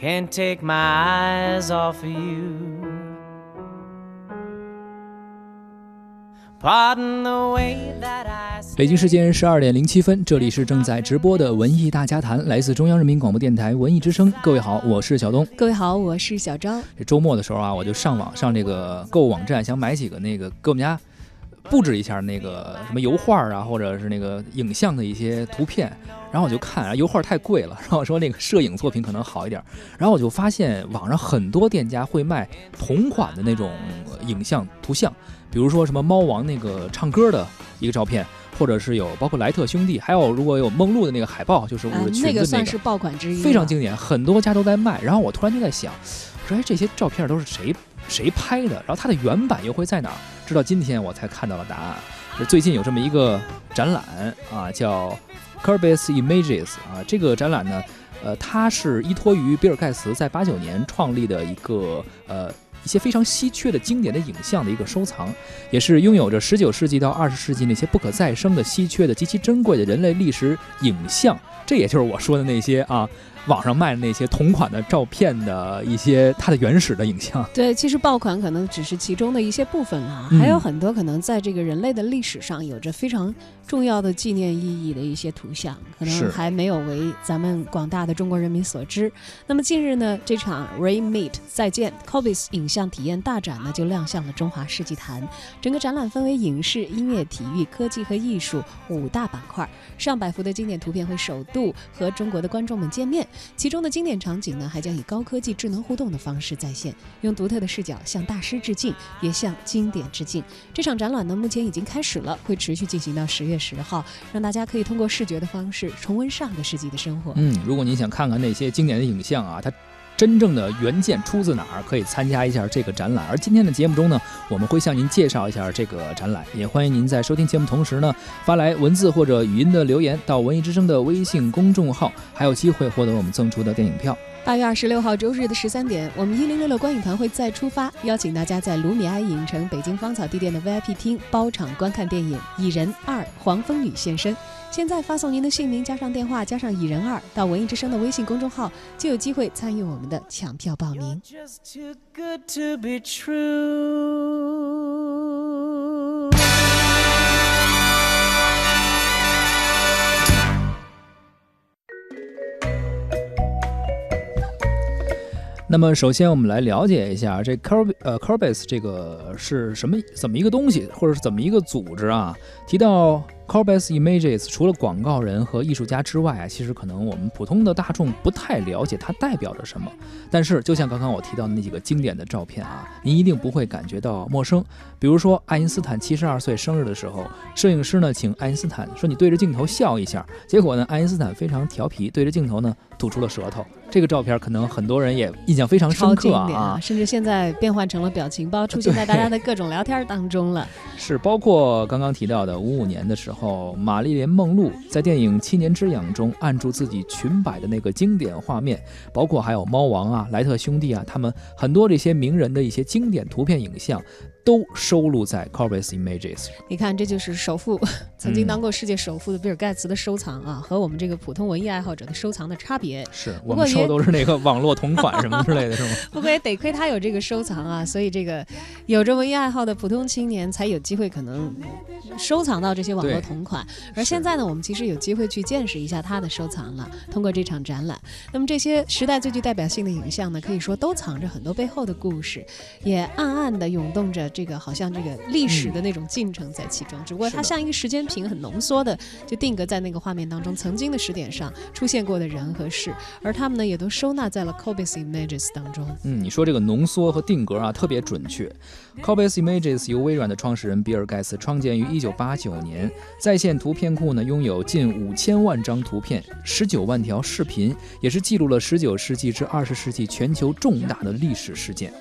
Can't take my eyes off of you. Pardon the way that I 北京时间十二点零七分，这里是正在直播的文艺大家谈，来自中央人民广播电台文艺之声。各位好，我是小东。各位好，我是小张。这周末的时候啊，我就上网上这个购物网站，想买几个那个给我们家布置一下那个什么油画啊，或者是那个影像的一些图片。然后我就看啊，油画太贵了，然后说那个摄影作品可能好一点。然后我就发现网上很多店家会卖同款的那种影像图像，比如说什么猫王那个唱歌的一个照片。或者是有包括莱特兄弟，还有如果有梦露的那个海报，就是捂着裙子那个，算是爆款之一，非常经典，很多家都在卖。然后我突然就在想，说哎，这些照片都是谁谁拍的？然后它的原版又会在哪儿？直到今天我才看到了答案。是最近有这么一个展览啊，叫 Corbis Images 啊，这个展览呢，呃，它是依托于比尔盖茨在八九年创立的一个呃。一些非常稀缺的经典的影像的一个收藏，也是拥有着十九世纪到二十世纪那些不可再生的稀缺的极其珍贵的人类历史影像。这也就是我说的那些啊。网上卖的那些同款的照片的一些它的原始的影像，对，其实爆款可能只是其中的一些部分啊，还有很多可能在这个人类的历史上有着非常重要的纪念意义的一些图像，可能还没有为咱们广大的中国人民所知。那么近日呢，这场 Remeet 再见 Cobis 影像体验大展呢就亮相了中华世纪坛，整个展览分为影视、音乐、体育、科技和艺术五大板块，上百幅的经典图片会首度和中国的观众们见面。其中的经典场景呢，还将以高科技智能互动的方式再现，用独特的视角向大师致敬，也向经典致敬。这场展览呢，目前已经开始了，会持续进行到十月十号，让大家可以通过视觉的方式重温上个世纪的生活。嗯，如果您想看看那些经典的影像啊，它。真正的原件出自哪儿？可以参加一下这个展览。而今天的节目中呢，我们会向您介绍一下这个展览，也欢迎您在收听节目同时呢，发来文字或者语音的留言到文艺之声的微信公众号，还有机会获得我们赠出的电影票。八月二十六号周日的十三点，我们一零六六观影团会再出发，邀请大家在卢米埃影城北京芳草地店的 VIP 厅包场观看电影《蚁人二：黄蜂女现身》。现在发送您的姓名加上电话加上蚁人二到文艺之声的微信公众号，就有机会参与我们的抢票报名。just too good to be true 那么，首先我们来了解一下这 Corb 呃 Corbis 这个是什么怎么一个东西，或者是怎么一个组织啊？提到 Corbis Images，除了广告人和艺术家之外啊，其实可能我们普通的大众不太了解它代表着什么。但是，就像刚刚我提到的那几个经典的照片啊，您一定不会感觉到陌生。比如说，爱因斯坦七十二岁生日的时候，摄影师呢请爱因斯坦说：“你对着镜头笑一下。”结果呢，爱因斯坦非常调皮，对着镜头呢吐出了舌头。这个照片可能很多人也印象非常深刻啊，甚至现在变换成了表情包，出现在大家的各种聊天当中了。是，包括刚刚提到的五五年的时候，玛丽莲梦露在电影《七年之痒》中按住自己裙摆的那个经典画面，包括还有猫王啊、莱特兄弟啊，他们很多这些名人的一些经典图片影像。都收录在 Corbis Images。你看，这就是首富，曾经当过世界首富的比尔盖茨的收藏啊，和我们这个普通文艺爱好者的收藏的差别。是我们收都是那个网络同款什么之类的，是吗？不过也得亏他有这个收藏啊，所以这个有着文艺爱好的普通青年才有机会可能收藏到这些网络同款。而现在呢，我们其实有机会去见识一下他的收藏了。通过这场展览，那么这些时代最具代表性的影像呢，可以说都藏着很多背后的故事，也暗暗的涌动着。这个好像这个历史的那种进程在其中，只不过它像一个时间屏，很浓缩的就定格在那个画面当中，曾经的时点上出现过的人和事，而他们呢也都收纳在了 Cobase Images 当中。嗯，你说这个浓缩和定格啊，特别准确。Cobase Images 由微软的创始人比尔盖茨创建于1989年，在线图片库呢拥有近五千万张图片，十九万条视频，也是记录了19世纪至20世纪全球重大的历史事件。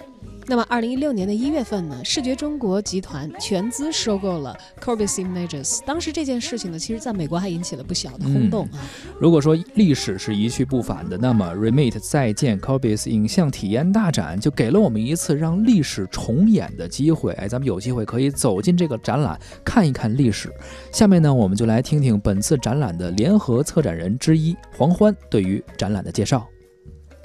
那么，二零一六年的一月份呢，视觉中国集团全资收购了 Corbis Images。当时这件事情呢，其实在美国还引起了不小的轰动啊。如果说历史是一去不返的，那么 Remit 再见 Corbis 影像体验大展就给了我们一次让历史重演的机会。哎，咱们有机会可以走进这个展览，看一看历史。下面呢，我们就来听听本次展览的联合策展人之一黄欢对于展览的介绍。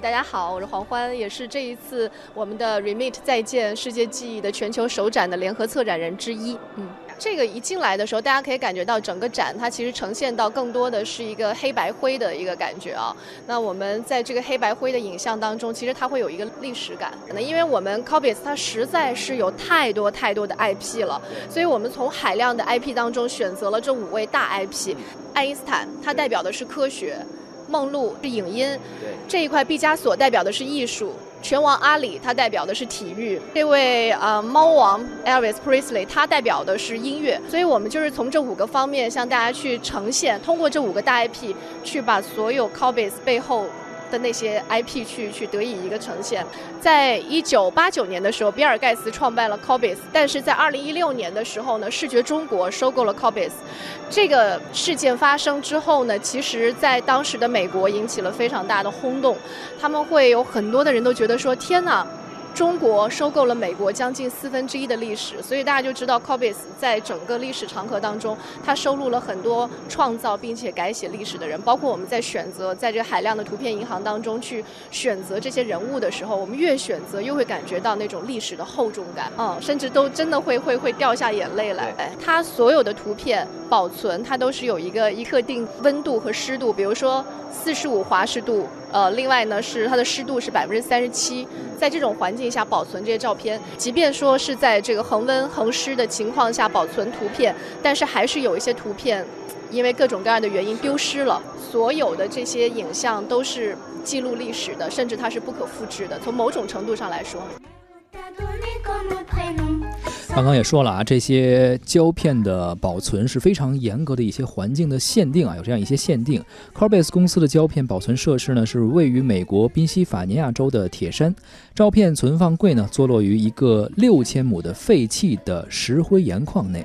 大家好，我是黄欢，也是这一次我们的 Remit 再见世界记忆的全球首展的联合策展人之一。嗯，这个一进来的时候，大家可以感觉到整个展它其实呈现到更多的是一个黑白灰的一个感觉啊。那我们在这个黑白灰的影像当中，其实它会有一个历史感。可能因为我们 Cobis 它实在是有太多太多的 IP 了，所以我们从海量的 IP 当中选择了这五位大 IP。爱因斯坦，它代表的是科学。梦露是影音，这一块毕加索代表的是艺术，拳王阿里他代表的是体育，这位呃猫王 Elvis Presley 他代表的是音乐，所以我们就是从这五个方面向大家去呈现，通过这五个大 IP 去把所有 Cobis 背后。的那些 IP 去去得以一个呈现，在一九八九年的时候，比尔盖茨创办了 Cobbis，但是在二零一六年的时候呢，视觉中国收购了 Cobbis，。这个事件发生之后呢，其实在当时的美国引起了非常大的轰动，他们会有很多的人都觉得说：“天哪！”中国收购了美国将近四分之一的历史，所以大家就知道 Cobis 在整个历史长河当中，它收录了很多创造并且改写历史的人。包括我们在选择在这个海量的图片银行当中去选择这些人物的时候，我们越选择越会感觉到那种历史的厚重感，嗯，甚至都真的会会会掉下眼泪来。它所有的图片保存，它都是有一个一特定温度和湿度，比如说四十五华氏度。呃，另外呢是它的湿度是百分之三十七，在这种环境下保存这些照片，即便说是在这个恒温恒湿的情况下保存图片，但是还是有一些图片，因为各种各样的原因丢失了。所有的这些影像都是记录历史的，甚至它是不可复制的。从某种程度上来说。刚刚也说了啊，这些胶片的保存是非常严格的一些环境的限定啊，有这样一些限定。Corbase 公司的胶片保存设施呢，是位于美国宾夕法尼亚州的铁山。照片存放柜呢，坐落于一个六千亩的废弃的石灰岩矿内。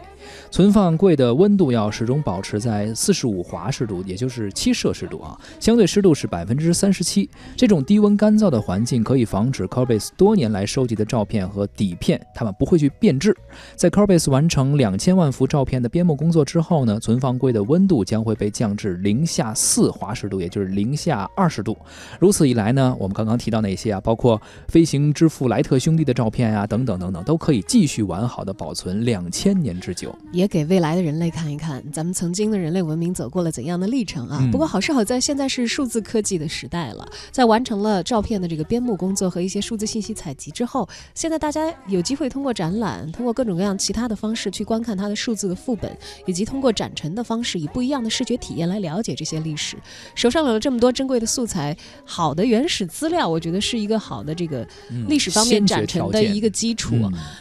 存放柜的温度要始终保持在四十五华氏度，也就是七摄氏度啊，相对湿度是百分之三十七。这种低温干燥的环境可以防止 Corbase 多年来收集的照片和底片，它们不会去变质。在 Corbase 完成两千万幅照片的编目工作之后呢，存放柜的温度将会被降至零下四华氏度，也就是零下二十度。如此一来呢，我们刚刚提到那些啊，包括飞行之父莱特兄弟的照片呀，等等等等，都可以继续完好的保存两千年之久。也给未来的人类看一看，咱们曾经的人类文明走过了怎样的历程啊！不过好是好在现在是数字科技的时代了，在完成了照片的这个编目工作和一些数字信息采集之后，现在大家有机会通过展览，通过各种各样其他的方式去观看它的数字的副本，以及通过展陈的方式，以不一样的视觉体验来了解这些历史。手上有了这么多珍贵的素材，好的原始资料，我觉得是一个好的这个历史方面展陈的一个基础。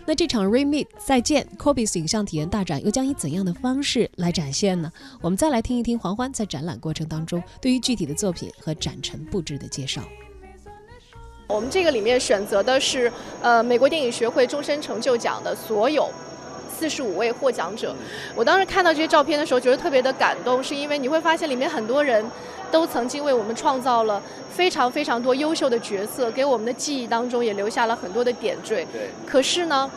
那这场 Remit 再见 Cobis 影像体验大展。又将以怎样的方式来展现呢？我们再来听一听黄欢在展览过程当中对于具体的作品和展陈布置的介绍。我们这个里面选择的是呃美国电影学会终身成就奖的所有四十五位获奖者。我当时看到这些照片的时候，觉得特别的感动，是因为你会发现里面很多人都曾经为我们创造了非常非常多优秀的角色，给我们的记忆当中也留下了很多的点缀。对。可是呢？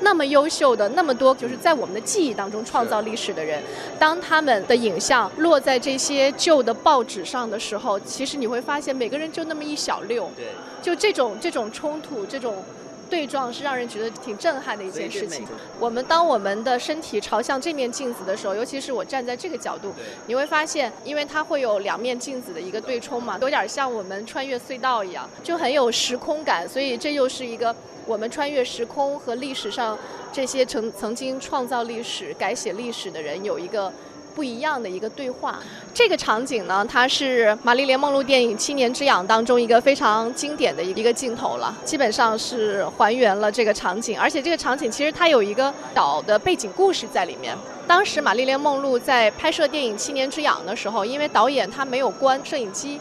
那么优秀的那么多，就是在我们的记忆当中创造历史的人，当他们的影像落在这些旧的报纸上的时候，其实你会发现每个人就那么一小溜。对，就这种这种冲突，这种对撞是让人觉得挺震撼的一件事情。我们当我们的身体朝向这面镜子的时候，尤其是我站在这个角度，你会发现，因为它会有两面镜子的一个对冲嘛，有点像我们穿越隧道一样，就很有时空感。所以这又是一个。我们穿越时空和历史上这些曾曾经创造历史、改写历史的人有一个。不一样的一个对话，这个场景呢，它是玛丽莲梦露电影《七年之痒》当中一个非常经典的一个镜头了，基本上是还原了这个场景，而且这个场景其实它有一个岛的背景故事在里面。当时玛丽莲梦露在拍摄电影《七年之痒》的时候，因为导演他没有关摄影机，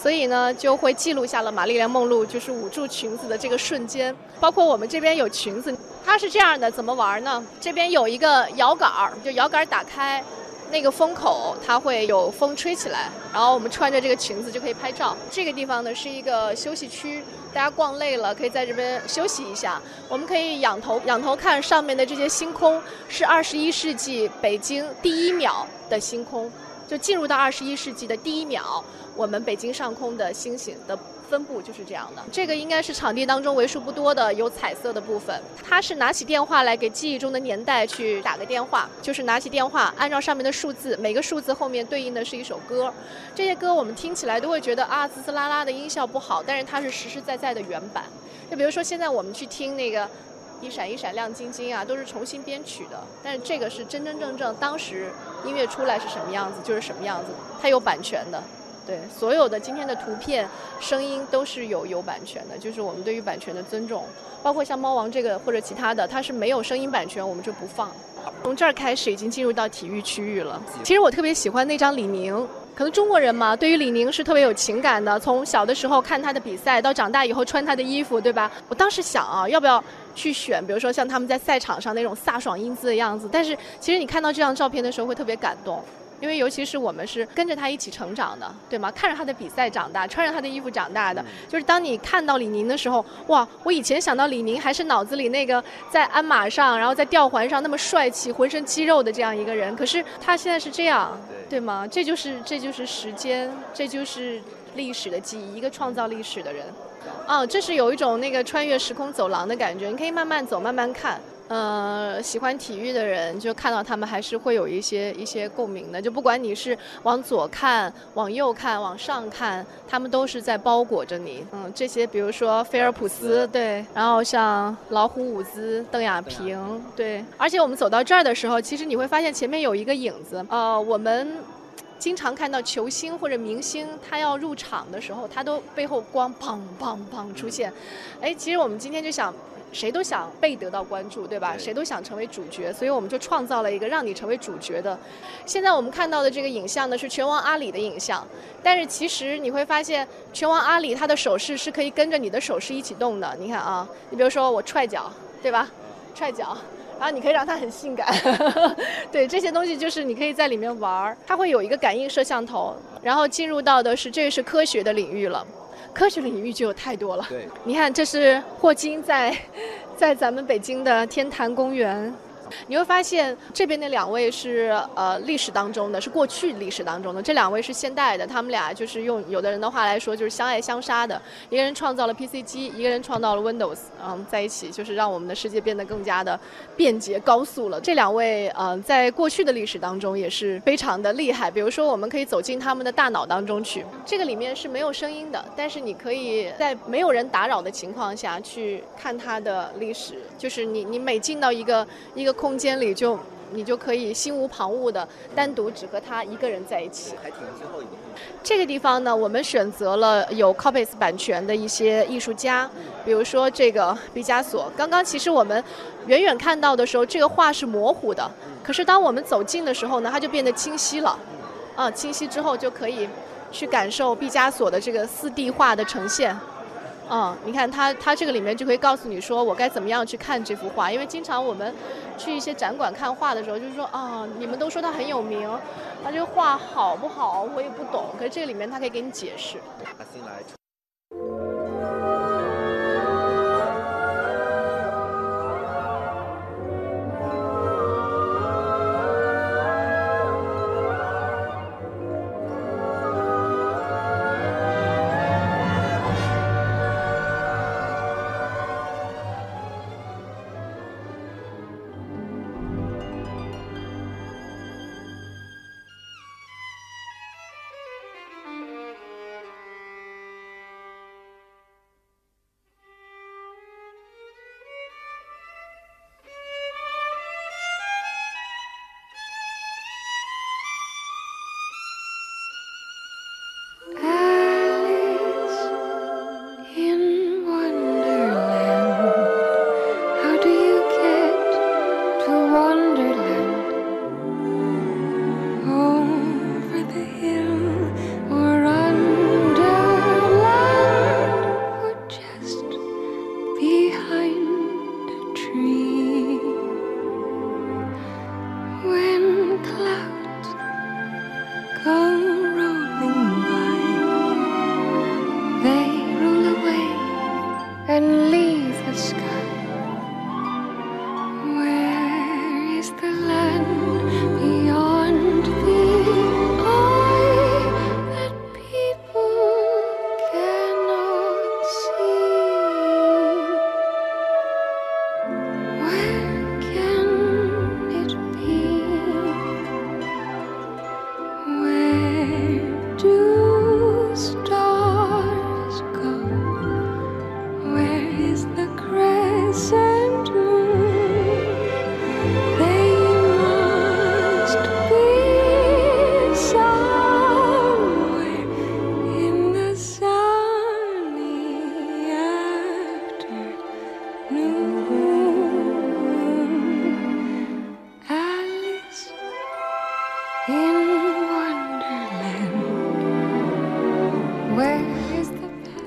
所以呢就会记录下了玛丽莲梦露就是捂住裙子的这个瞬间。包括我们这边有裙子，它是这样的，怎么玩呢？这边有一个摇杆儿，就摇杆打开。那个风口它会有风吹起来，然后我们穿着这个裙子就可以拍照。这个地方呢是一个休息区，大家逛累了可以在这边休息一下。我们可以仰头仰头看上面的这些星空，是二十一世纪北京第一秒的星空，就进入到二十一世纪的第一秒，我们北京上空的星星的。分布就是这样的，这个应该是场地当中为数不多的有彩色的部分。他是拿起电话来给记忆中的年代去打个电话，就是拿起电话，按照上面的数字，每个数字后面对应的是一首歌。这些歌我们听起来都会觉得啊，滋滋啦啦的音效不好，但是它是实实在在的原版。就比如说现在我们去听那个一闪一闪亮晶晶啊，都是重新编曲的，但是这个是真真正正当时音乐出来是什么样子就是什么样子，它有版权的。对，所有的今天的图片、声音都是有有版权的，就是我们对于版权的尊重。包括像猫王这个或者其他的，它是没有声音版权，我们就不放。从这儿开始已经进入到体育区域了。其实我特别喜欢那张李宁，可能中国人嘛，对于李宁是特别有情感的。从小的时候看他的比赛，到长大以后穿他的衣服，对吧？我当时想啊，要不要去选，比如说像他们在赛场上那种飒爽英姿的样子。但是其实你看到这张照片的时候，会特别感动。因为尤其是我们是跟着他一起成长的，对吗？看着他的比赛长大，穿着他的衣服长大的。就是当你看到李宁的时候，哇！我以前想到李宁还是脑子里那个在鞍马上，然后在吊环上那么帅气、浑身肌肉的这样一个人。可是他现在是这样，对吗？这就是这就是时间，这就是历史的记忆，一个创造历史的人。啊，这是有一种那个穿越时空走廊的感觉，你可以慢慢走，慢慢看。呃，喜欢体育的人就看到他们还是会有一些一些共鸣的。就不管你是往左看、往右看、往上看，他们都是在包裹着你。嗯，这些比如说菲尔普斯，对，然后像老虎伍兹、邓亚萍，对。而且我们走到这儿的时候，其实你会发现前面有一个影子。呃，我们经常看到球星或者明星，他要入场的时候，他都背后光砰砰砰出现。哎，其实我们今天就想。谁都想被得到关注，对吧？谁都想成为主角，所以我们就创造了一个让你成为主角的。现在我们看到的这个影像呢，是拳王阿里的影像。但是其实你会发现，拳王阿里他的手势是可以跟着你的手势一起动的。你看啊，你比如说我踹脚，对吧？踹脚，然后你可以让它很性感。对，这些东西就是你可以在里面玩儿。它会有一个感应摄像头，然后进入到的是这个是科学的领域了。科学领域就有太多了。对，你看，这是霍金在，在咱们北京的天坛公园。你会发现这边的两位是呃历史当中的，是过去历史当中的，这两位是现代的。他们俩就是用有的人的话来说，就是相爱相杀的。一个人创造了 PC 机，一个人创造了 Windows，嗯，在一起就是让我们的世界变得更加的便捷高速了。这两位呃，在过去的历史当中也是非常的厉害。比如说，我们可以走进他们的大脑当中去，这个里面是没有声音的，但是你可以在没有人打扰的情况下去看他的历史。就是你你每进到一个一个。空间里就你就可以心无旁骛的单独只和他一个人在一起。还挺最后一这个地方呢，我们选择了有 Copies 版权的一些艺术家，比如说这个毕加索。刚刚其实我们远远看到的时候，这个画是模糊的，可是当我们走近的时候呢，它就变得清晰了。啊，清晰之后就可以去感受毕加索的这个四 D 画的呈现。嗯，你看他，他这个里面就可以告诉你说，我该怎么样去看这幅画。因为经常我们去一些展馆看画的时候，就是说啊，你们都说他很有名，他这个画好不好，我也不懂。可是这个里面他可以给你解释。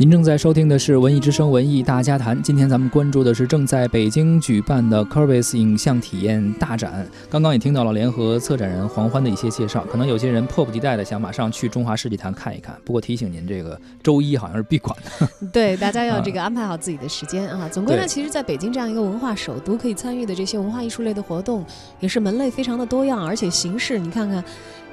您正在收听的是《文艺之声·文艺大家谈》，今天咱们关注的是正在北京举办的 Curvis 影像体验大展。刚刚也听到了联合策展人黄欢的一些介绍，可能有些人迫不及待的想马上去中华世纪坛看一看。不过提醒您，这个周一好像是闭馆的。对，大家要这个安排好自己的时间啊。总归呢，其实在北京这样一个文化首都，可以参与的这些文化艺术类的活动，也是门类非常的多样，而且形式你看看。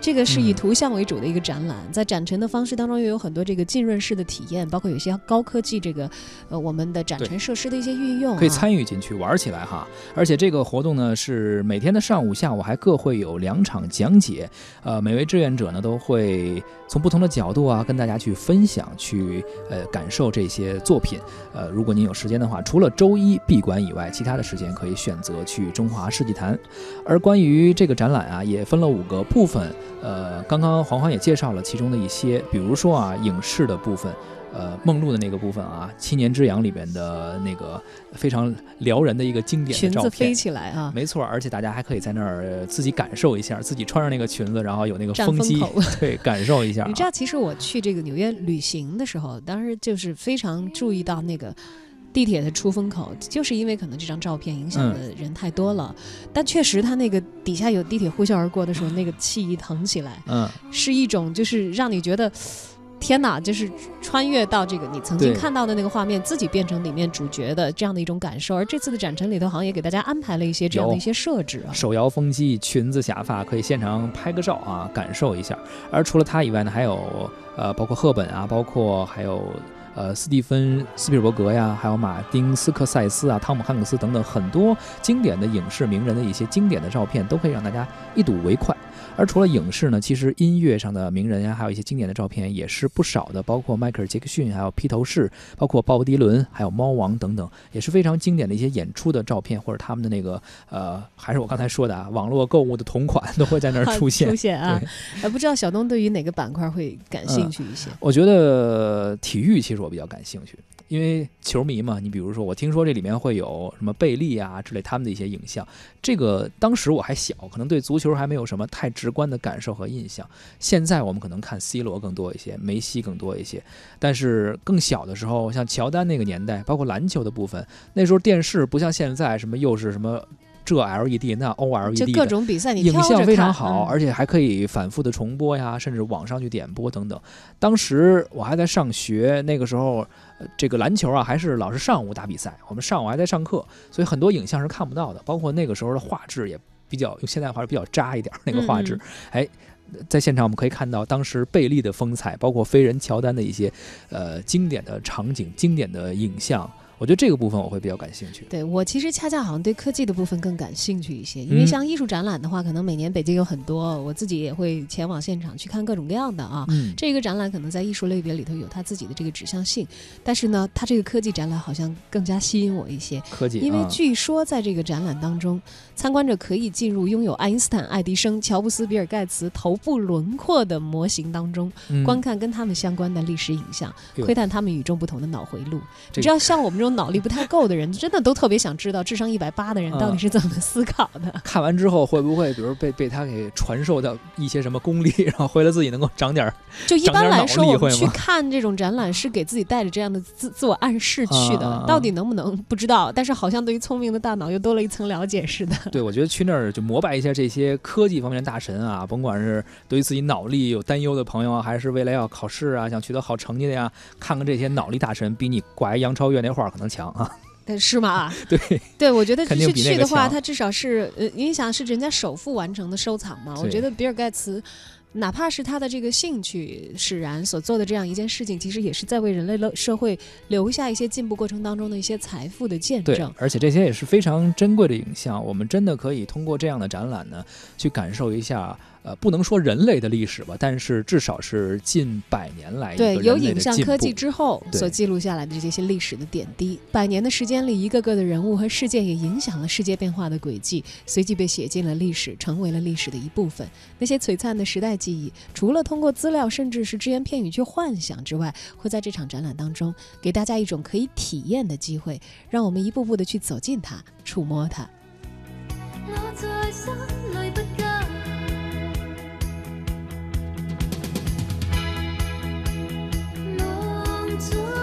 这个是以图像为主的一个展览，在展陈的方式当中，又有很多这个浸润式的体验，包括有些高科技这个呃我们的展陈设施的一些运用，可以参与进去玩起来哈。而且这个活动呢是每天的上午、下午还各会有两场讲解，呃，每位志愿者呢都会从不同的角度啊跟大家去分享、去呃感受这些作品。呃，如果您有时间的话，除了周一闭馆以外，其他的时间可以选择去中华世纪坛。而关于这个展览啊，也分了五个部分。呃，刚刚黄黄也介绍了其中的一些，比如说啊，影视的部分，呃，梦露的那个部分啊，《七年之痒》里边的那个非常撩人的一个经典的照片，飞起来啊，没错，而且大家还可以在那儿自己感受一下，自己穿上那个裙子，然后有那个风机，对，感受一下。你知道，其实我去这个纽约旅行的时候，当时就是非常注意到那个。地铁的出风口，就是因为可能这张照片影响的人太多了，但确实它那个底下有地铁呼啸而过的时候，那个气一腾起来，嗯，是一种就是让你觉得天哪，就是穿越到这个你曾经看到的那个画面，自己变成里面主角的这样的一种感受。而这次的展陈里头，好像也给大家安排了一些这样的一些设置啊，手摇风机、裙子、假发，可以现场拍个照啊，感受一下。而除了他以外呢，还有呃，包括赫本啊，包括还有。呃，斯蒂芬·斯皮尔伯格呀，还有马丁·斯科塞斯啊，汤姆·汉克斯等等很多经典的影视名人的一些经典的照片，都可以让大家一睹为快。而除了影视呢，其实音乐上的名人呀，还有一些经典的照片也是不少的，包括迈克尔·杰克逊，还有披头士，包括鲍勃·迪伦，还有猫王等等，也是非常经典的一些演出的照片，或者他们的那个呃，还是我刚才说的啊，网络购物的同款都会在那儿出现。出现啊！哎，不知道小东对于哪个板块会感兴趣一些？我觉得体育其实我比较感兴趣。因为球迷嘛，你比如说，我听说这里面会有什么贝利啊之类他们的一些影像。这个当时我还小，可能对足球还没有什么太直观的感受和印象。现在我们可能看 C 罗更多一些，梅西更多一些。但是更小的时候，像乔丹那个年代，包括篮球的部分，那时候电视不像现在，什么又是什么。这 LED 那 OLED，就各种比赛，你影像非常好，而且还可以反复的重播呀，甚至网上去点播等等。当时我还在上学，那个时候，这个篮球啊还是老是上午打比赛，我们上午还在上课，所以很多影像是看不到的。包括那个时候的画质也比较，用现代话是比较渣一点那个画质。哎，在现场我们可以看到当时贝利的风采，包括飞人乔丹的一些呃经典的场景、经典的影像。我觉得这个部分我会比较感兴趣。对我其实恰恰好像对科技的部分更感兴趣一些，因为像艺术展览的话，可能每年北京有很多，我自己也会前往现场去看各种各样的啊。这个展览可能在艺术类别里头有它自己的这个指向性，但是呢，它这个科技展览好像更加吸引我一些。科技，因为据说在这个展览当中，参观者可以进入拥有爱因斯坦、爱迪生、乔布斯、比尔盖茨头部轮廓的模型当中，观看跟他们相关的历史影像，窥探他们与众不同的脑回路。你知道，像我们这种。脑力不太够的人，真的都特别想知道智商一百八的人到底是怎么思考的。看完之后会不会，比如被被他给传授到一些什么功力，然后回来自己能够长点儿？就一般来说，我们去看这种展览是给自己带着这样的自自我暗示去的，到底能不能不知道？但是好像对于聪明的大脑又多了一层了解似的。对，我觉得去那儿就膜拜一下这些科技方面的大神啊，甭管是对于自己脑力有担忧的朋友啊，还是未来要考试啊，想取得好成绩的呀，看看这些脑力大神，比你挂一杨超越那画可能强啊。是吗？对对，我觉得去去的话，他至少是呃，你想是人家首富完成的收藏嘛？我觉得比尔盖茨。哪怕是他的这个兴趣使然所做的这样一件事情，其实也是在为人类的社会留下一些进步过程当中的一些财富的见证。而且这些也是非常珍贵的影像，我们真的可以通过这样的展览呢，去感受一下。呃，不能说人类的历史吧，但是至少是近百年来对有影像科技之后所记录下来的这些历史的点滴。百年的时间里，一个个的人物和事件也影响了世界变化的轨迹，随即被写进了历史，成为了历史的一部分。那些璀璨的时代记忆，除了通过资料甚至是只言片语去幻想之外，会在这场展览当中给大家一种可以体验的机会，让我们一步步的去走进它，触摸它。to